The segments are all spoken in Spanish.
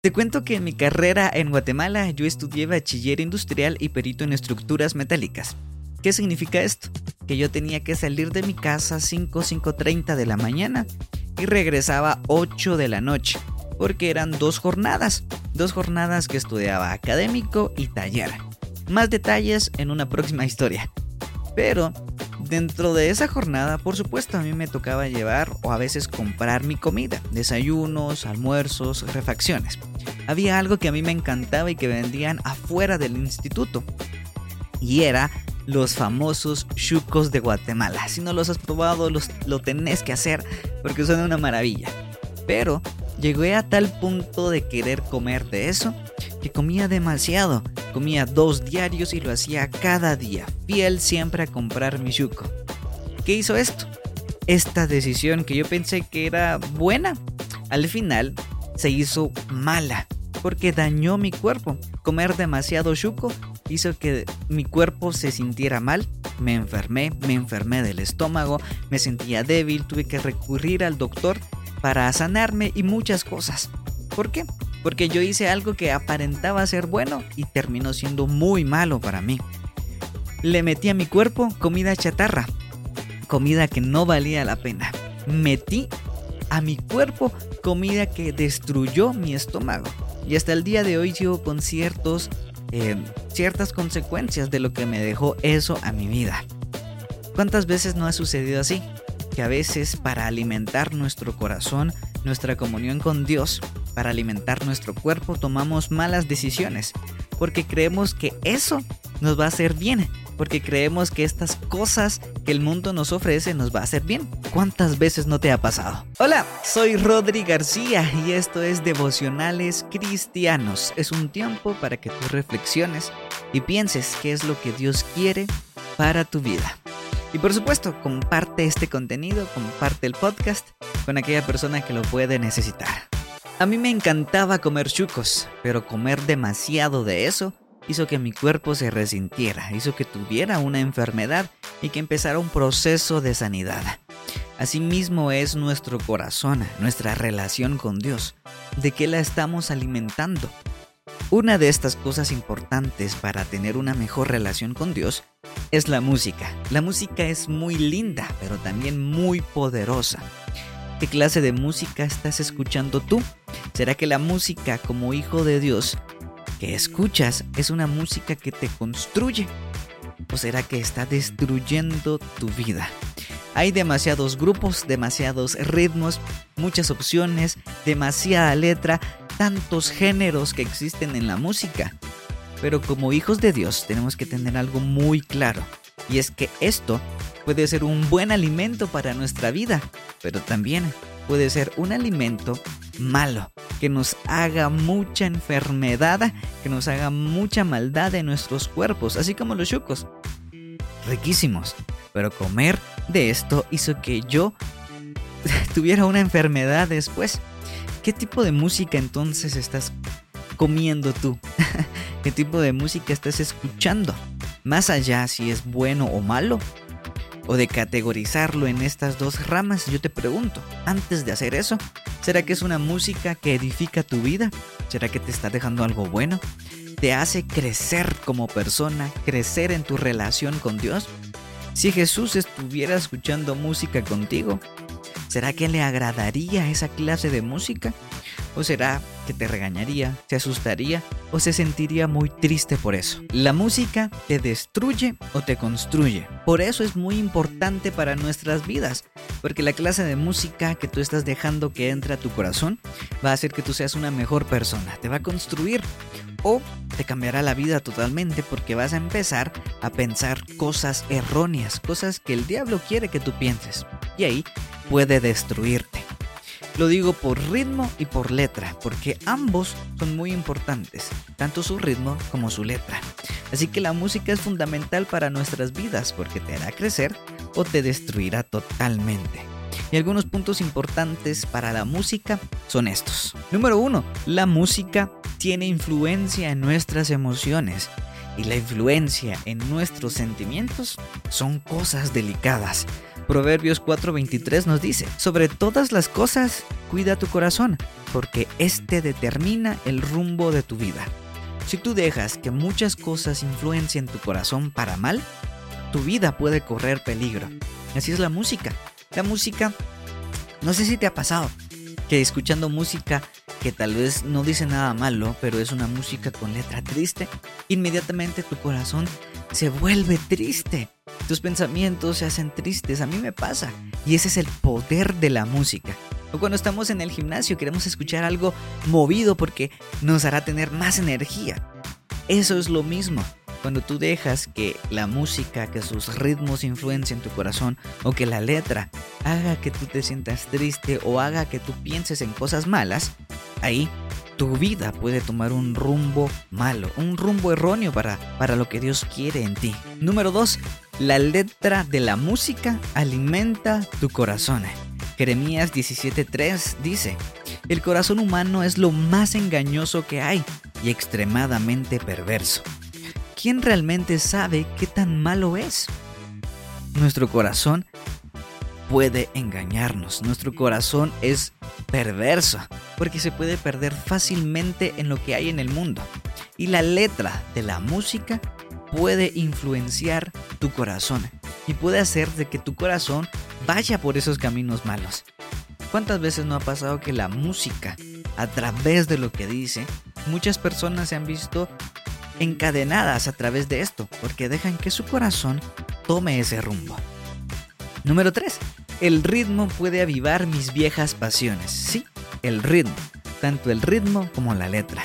Te cuento que en mi carrera en Guatemala yo estudié bachiller industrial y perito en estructuras metálicas. ¿Qué significa esto? Que yo tenía que salir de mi casa 5, 5.30 de la mañana y regresaba 8 de la noche, porque eran dos jornadas, dos jornadas que estudiaba académico y taller. Más detalles en una próxima historia. Pero dentro de esa jornada, por supuesto, a mí me tocaba llevar o a veces comprar mi comida, desayunos, almuerzos, refacciones. Había algo que a mí me encantaba y que vendían afuera del instituto. Y era los famosos chucos de Guatemala. Si no los has probado, los, lo tenés que hacer porque son una maravilla. Pero llegué a tal punto de querer comer de eso que comía demasiado. Comía dos diarios y lo hacía cada día, fiel siempre a comprar mi yuco. ¿Qué hizo esto? Esta decisión que yo pensé que era buena, al final se hizo mala porque dañó mi cuerpo. Comer demasiado yuco hizo que mi cuerpo se sintiera mal, me enfermé, me enfermé del estómago, me sentía débil, tuve que recurrir al doctor para sanarme y muchas cosas. ¿Por qué? Porque yo hice algo que aparentaba ser bueno y terminó siendo muy malo para mí. Le metí a mi cuerpo comida chatarra, comida que no valía la pena. Metí a mi cuerpo comida que destruyó mi estómago. Y hasta el día de hoy sigo con ciertos, eh, ciertas consecuencias de lo que me dejó eso a mi vida. ¿Cuántas veces no ha sucedido así? Que a veces para alimentar nuestro corazón, nuestra comunión con Dios, para alimentar nuestro cuerpo tomamos malas decisiones, porque creemos que eso nos va a hacer bien, porque creemos que estas cosas que el mundo nos ofrece nos va a hacer bien. ¿Cuántas veces no te ha pasado? Hola, soy Rodri García y esto es Devocionales Cristianos. Es un tiempo para que tú reflexiones y pienses qué es lo que Dios quiere para tu vida. Y por supuesto, comparte este contenido, comparte el podcast con aquella persona que lo puede necesitar. A mí me encantaba comer chucos, pero comer demasiado de eso hizo que mi cuerpo se resintiera, hizo que tuviera una enfermedad y que empezara un proceso de sanidad. Asimismo es nuestro corazón, nuestra relación con Dios. ¿De qué la estamos alimentando? Una de estas cosas importantes para tener una mejor relación con Dios es la música. La música es muy linda, pero también muy poderosa. ¿Qué clase de música estás escuchando tú? ¿Será que la música como hijo de Dios que escuchas es una música que te construye? ¿O será que está destruyendo tu vida? Hay demasiados grupos, demasiados ritmos, muchas opciones, demasiada letra, tantos géneros que existen en la música. Pero como hijos de Dios tenemos que tener algo muy claro. Y es que esto puede ser un buen alimento para nuestra vida, pero también puede ser un alimento malo, que nos haga mucha enfermedad, que nos haga mucha maldad en nuestros cuerpos, así como los chucos. Riquísimos, pero comer de esto hizo que yo tuviera una enfermedad después. ¿Qué tipo de música entonces estás comiendo tú? ¿Qué tipo de música estás escuchando? Más allá si es bueno o malo, o de categorizarlo en estas dos ramas, yo te pregunto, antes de hacer eso, ¿será que es una música que edifica tu vida? ¿Será que te está dejando algo bueno? ¿Te hace crecer como persona, crecer en tu relación con Dios? Si Jesús estuviera escuchando música contigo, ¿será que le agradaría esa clase de música? ¿O será que te regañaría, se asustaría o se sentiría muy triste por eso? La música te destruye o te construye. Por eso es muy importante para nuestras vidas, porque la clase de música que tú estás dejando que entre a tu corazón va a hacer que tú seas una mejor persona, te va a construir o te cambiará la vida totalmente porque vas a empezar a pensar cosas erróneas, cosas que el diablo quiere que tú pienses. Y ahí puede destruirte. Lo digo por ritmo y por letra, porque ambos son muy importantes, tanto su ritmo como su letra. Así que la música es fundamental para nuestras vidas porque te hará crecer o te destruirá totalmente. Y algunos puntos importantes para la música son estos. Número uno, la música tiene influencia en nuestras emociones y la influencia en nuestros sentimientos son cosas delicadas. Proverbios 4:23 nos dice, sobre todas las cosas, cuida tu corazón, porque éste determina el rumbo de tu vida. Si tú dejas que muchas cosas influencien tu corazón para mal, tu vida puede correr peligro. Así es la música. La música, no sé si te ha pasado, que escuchando música que tal vez no dice nada malo, pero es una música con letra triste, inmediatamente tu corazón se vuelve triste. Tus pensamientos se hacen tristes, a mí me pasa. Y ese es el poder de la música. O cuando estamos en el gimnasio queremos escuchar algo movido porque nos hará tener más energía. Eso es lo mismo. Cuando tú dejas que la música, que sus ritmos influencien tu corazón o que la letra haga que tú te sientas triste o haga que tú pienses en cosas malas, ahí tu vida puede tomar un rumbo malo, un rumbo erróneo para, para lo que Dios quiere en ti. Número 2. La letra de la música alimenta tu corazón. Jeremías 17:3 dice, el corazón humano es lo más engañoso que hay y extremadamente perverso. ¿Quién realmente sabe qué tan malo es? Nuestro corazón puede engañarnos. Nuestro corazón es perverso porque se puede perder fácilmente en lo que hay en el mundo. Y la letra de la música puede influenciar tu corazón y puede hacer de que tu corazón vaya por esos caminos malos. ¿Cuántas veces no ha pasado que la música, a través de lo que dice, muchas personas se han visto encadenadas a través de esto porque dejan que su corazón tome ese rumbo? Número 3. El ritmo puede avivar mis viejas pasiones. Sí, el ritmo. Tanto el ritmo como la letra.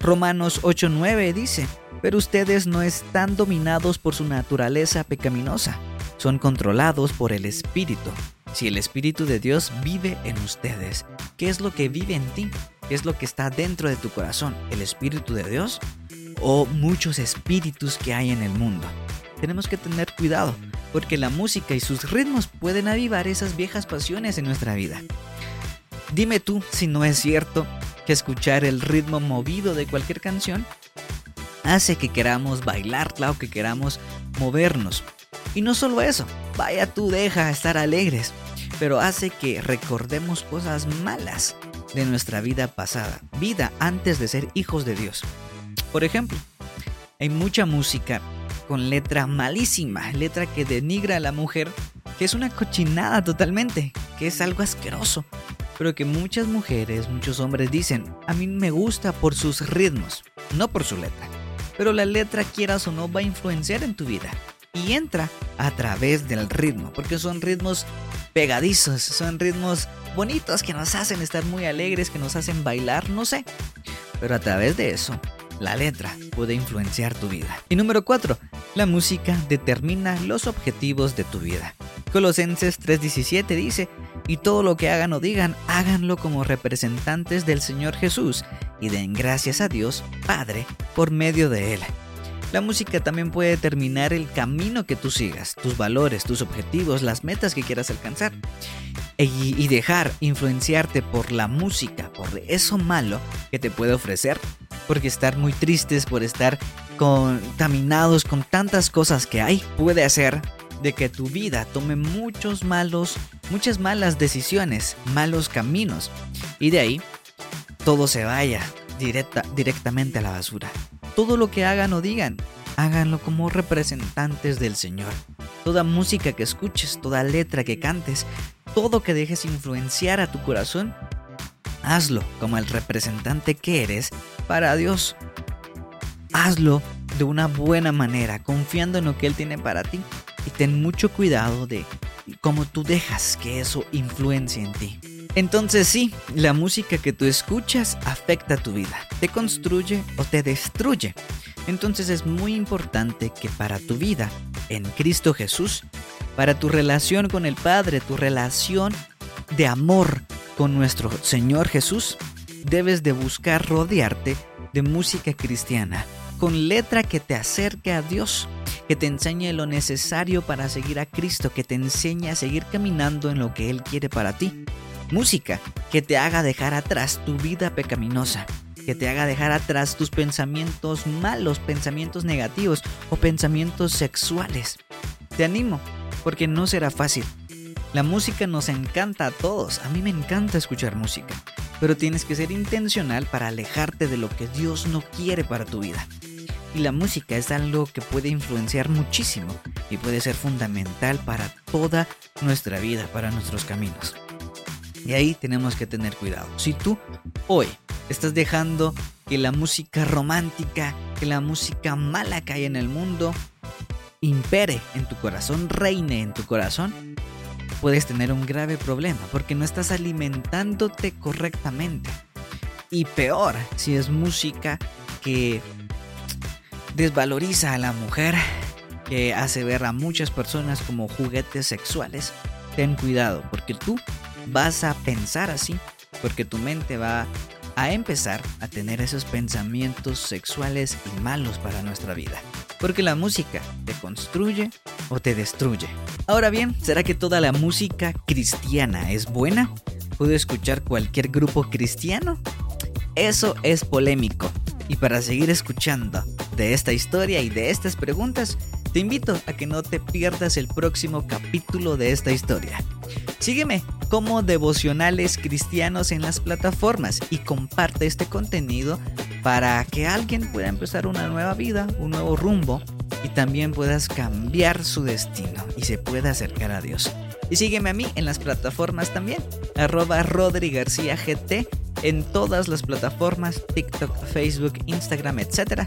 Romanos 8:9 dice, pero ustedes no están dominados por su naturaleza pecaminosa, son controlados por el Espíritu. Si el Espíritu de Dios vive en ustedes, ¿qué es lo que vive en ti? ¿Qué es lo que está dentro de tu corazón? ¿El Espíritu de Dios? ¿O muchos espíritus que hay en el mundo? Tenemos que tener cuidado porque la música y sus ritmos pueden avivar esas viejas pasiones en nuestra vida. Dime tú si no es cierto que escuchar el ritmo movido de cualquier canción hace que queramos bailarla o que queramos movernos. Y no solo eso, vaya tú deja estar alegres, pero hace que recordemos cosas malas de nuestra vida pasada, vida antes de ser hijos de Dios. Por ejemplo, hay mucha música con letra malísima, letra que denigra a la mujer, que es una cochinada totalmente, que es algo asqueroso, pero que muchas mujeres, muchos hombres dicen, a mí me gusta por sus ritmos, no por su letra. Pero la letra, quieras o no, va a influenciar en tu vida. Y entra a través del ritmo, porque son ritmos pegadizos, son ritmos bonitos que nos hacen estar muy alegres, que nos hacen bailar, no sé. Pero a través de eso la letra puede influenciar tu vida. Y número 4. La música determina los objetivos de tu vida. Colosenses 3:17 dice, y todo lo que hagan o digan, háganlo como representantes del Señor Jesús y den gracias a Dios Padre por medio de Él. La música también puede determinar el camino que tú sigas, tus valores, tus objetivos, las metas que quieras alcanzar. Y, dejar influenciarte por la música, por eso malo que te puede ofrecer, porque estar muy tristes, por estar contaminados con tantas cosas que hay, puede hacer de que tu vida tome muchos malos, muchas malas decisiones, malos caminos, y de ahí todo se vaya directa, directamente a la basura. Todo lo que hagan o digan, háganlo como representantes del Señor. Toda música que escuches, toda letra que cantes, todo que dejes influenciar a tu corazón, hazlo como el representante que eres para Dios. Hazlo de una buena manera, confiando en lo que Él tiene para ti. Y ten mucho cuidado de cómo tú dejas que eso influencie en ti. Entonces sí, la música que tú escuchas afecta tu vida, te construye o te destruye. Entonces es muy importante que para tu vida en Cristo Jesús, para tu relación con el Padre, tu relación de amor con nuestro Señor Jesús, debes de buscar rodearte de música cristiana, con letra que te acerque a Dios, que te enseñe lo necesario para seguir a Cristo, que te enseñe a seguir caminando en lo que Él quiere para ti. Música que te haga dejar atrás tu vida pecaminosa, que te haga dejar atrás tus pensamientos malos, pensamientos negativos o pensamientos sexuales. Te animo, porque no será fácil, La música nos encanta a todos, a mí me encanta escuchar música, pero tienes que ser intencional para alejarte de lo que Dios no quiere para tu vida. Y la música es algo que puede influenciar muchísimo y puede ser fundamental para toda nuestra vida, para nuestros caminos. Y ahí tenemos que tener cuidado. Si tú hoy estás dejando que la música romántica, que la música mala que hay en el mundo, impere en tu corazón, reine en tu corazón, puedes tener un grave problema porque no estás alimentándote correctamente. Y peor, si es música que desvaloriza a la mujer, que hace ver a muchas personas como juguetes sexuales, ten cuidado porque tú vas a pensar así, porque tu mente va a empezar a tener esos pensamientos sexuales y malos para nuestra vida. Porque la música te construye o te destruye. Ahora bien, ¿será que toda la música cristiana es buena? ¿Puedo escuchar cualquier grupo cristiano? Eso es polémico. Y para seguir escuchando de esta historia y de estas preguntas, te invito a que no te pierdas el próximo capítulo de esta historia. Sígueme como devocionales cristianos en las plataformas y comparte este contenido para que alguien pueda empezar una nueva vida, un nuevo rumbo y también puedas cambiar su destino y se pueda acercar a Dios. Y sígueme a mí en las plataformas también, arroba Rodri García GT en todas las plataformas, TikTok, Facebook, Instagram, etc.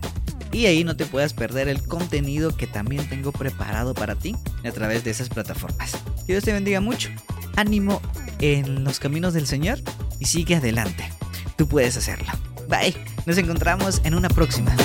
Y ahí no te puedas perder el contenido que también tengo preparado para ti a través de esas plataformas. Dios te bendiga mucho. Ánimo en los caminos del Señor y sigue adelante. Tú puedes hacerlo. Bye. Nos encontramos en una próxima.